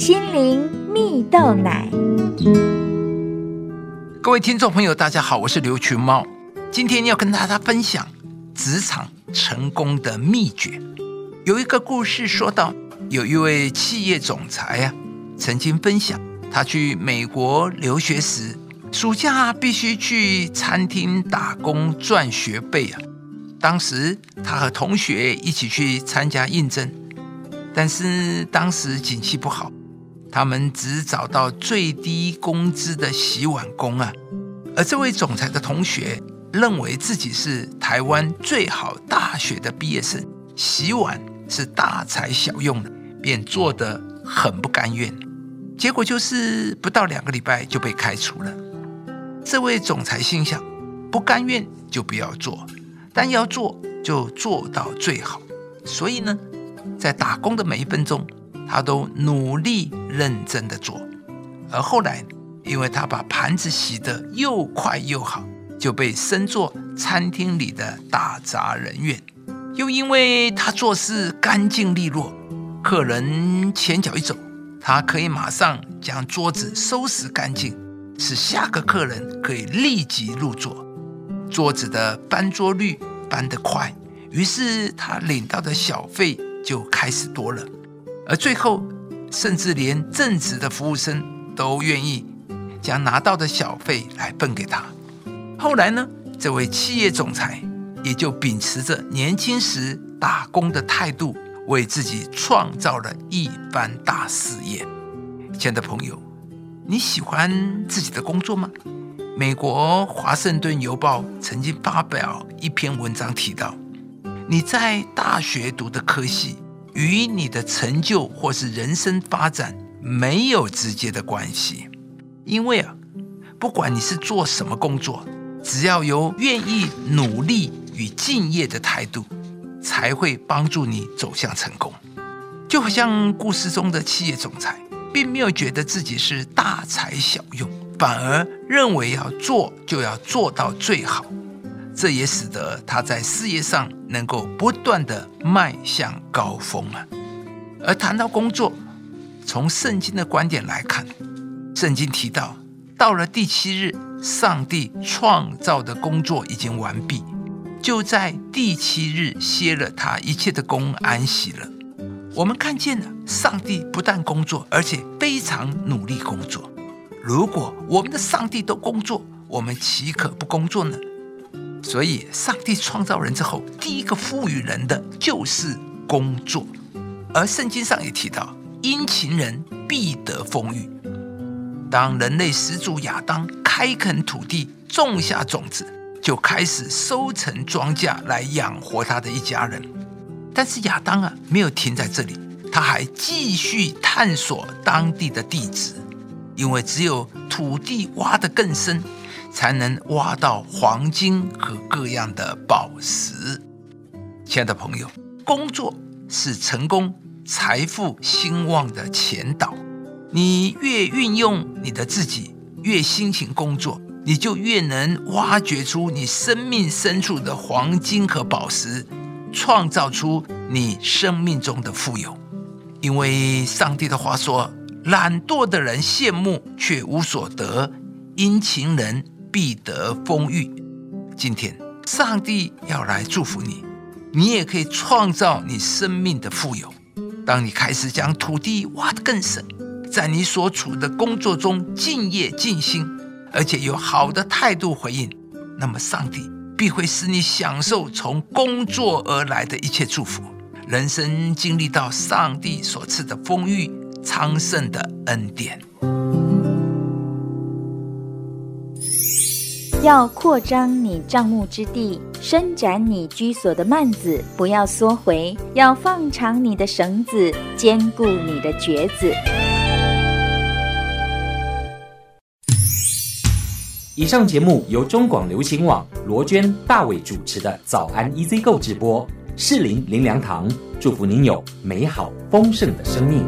心灵蜜豆奶。各位听众朋友，大家好，我是刘群猫，今天要跟大家分享职场成功的秘诀。有一个故事说到，有一位企业总裁啊，曾经分享他去美国留学时，暑假必须去餐厅打工赚学费啊。当时他和同学一起去参加应征。但是当时景气不好，他们只找到最低工资的洗碗工啊。而这位总裁的同学认为自己是台湾最好大学的毕业生，洗碗是大材小用的，便做得很不甘愿。结果就是不到两个礼拜就被开除了。这位总裁心想：不甘愿就不要做，但要做就做到最好。所以呢？在打工的每一分钟，他都努力认真的做。而后来，因为他把盘子洗得又快又好，就被升做餐厅里的打杂人员。又因为他做事干净利落，客人前脚一走，他可以马上将桌子收拾干净，使下个客人可以立即入座。桌子的搬桌率搬得快，于是他领到的小费。就开始多了，而最后，甚至连正职的服务生都愿意将拿到的小费来分给他。后来呢，这位企业总裁也就秉持着年轻时打工的态度，为自己创造了一番大事业。亲爱的朋友，你喜欢自己的工作吗？美国《华盛顿邮报》曾经发表一篇文章提到。你在大学读的科系与你的成就或是人生发展没有直接的关系，因为啊，不管你是做什么工作，只要有愿意努力与敬业的态度，才会帮助你走向成功。就好像故事中的企业总裁，并没有觉得自己是大材小用，反而认为要做就要做到最好。这也使得他在事业上能够不断的迈向高峰啊。而谈到工作，从圣经的观点来看，圣经提到，到了第七日，上帝创造的工作已经完毕，就在第七日歇了他一切的工，安息了。我们看见了，上帝不但工作，而且非常努力工作。如果我们的上帝都工作，我们岂可不工作呢？所以，上帝创造人之后，第一个赋予人的就是工作。而圣经上也提到，殷勤人必得丰裕。当人类始祖亚当开垦土地，种下种子，就开始收成庄稼来养活他的一家人。但是亚当啊，没有停在这里，他还继续探索当地的地质，因为只有土地挖得更深。才能挖到黄金和各样的宝石。亲爱的朋友，工作是成功、财富、兴旺的前导。你越运用你的自己，越辛勤工作，你就越能挖掘出你生命深处的黄金和宝石，创造出你生命中的富有。因为上帝的话说：“懒惰的人羡慕却无所得，殷勤人。”必得丰裕。今天，上帝要来祝福你，你也可以创造你生命的富有。当你开始将土地挖得更深，在你所处的工作中敬业尽心，而且有好的态度回应，那么上帝必会使你享受从工作而来的一切祝福，人生经历到上帝所赐的丰裕昌盛的恩典。要扩张你帐幕之地，伸展你居所的幔子，不要缩回；要放长你的绳子，坚固你的橛子。以上节目由中广流行网罗娟、大伟主持的《早安 EZ 购》直播，适林林良堂祝福您有美好丰盛的生命。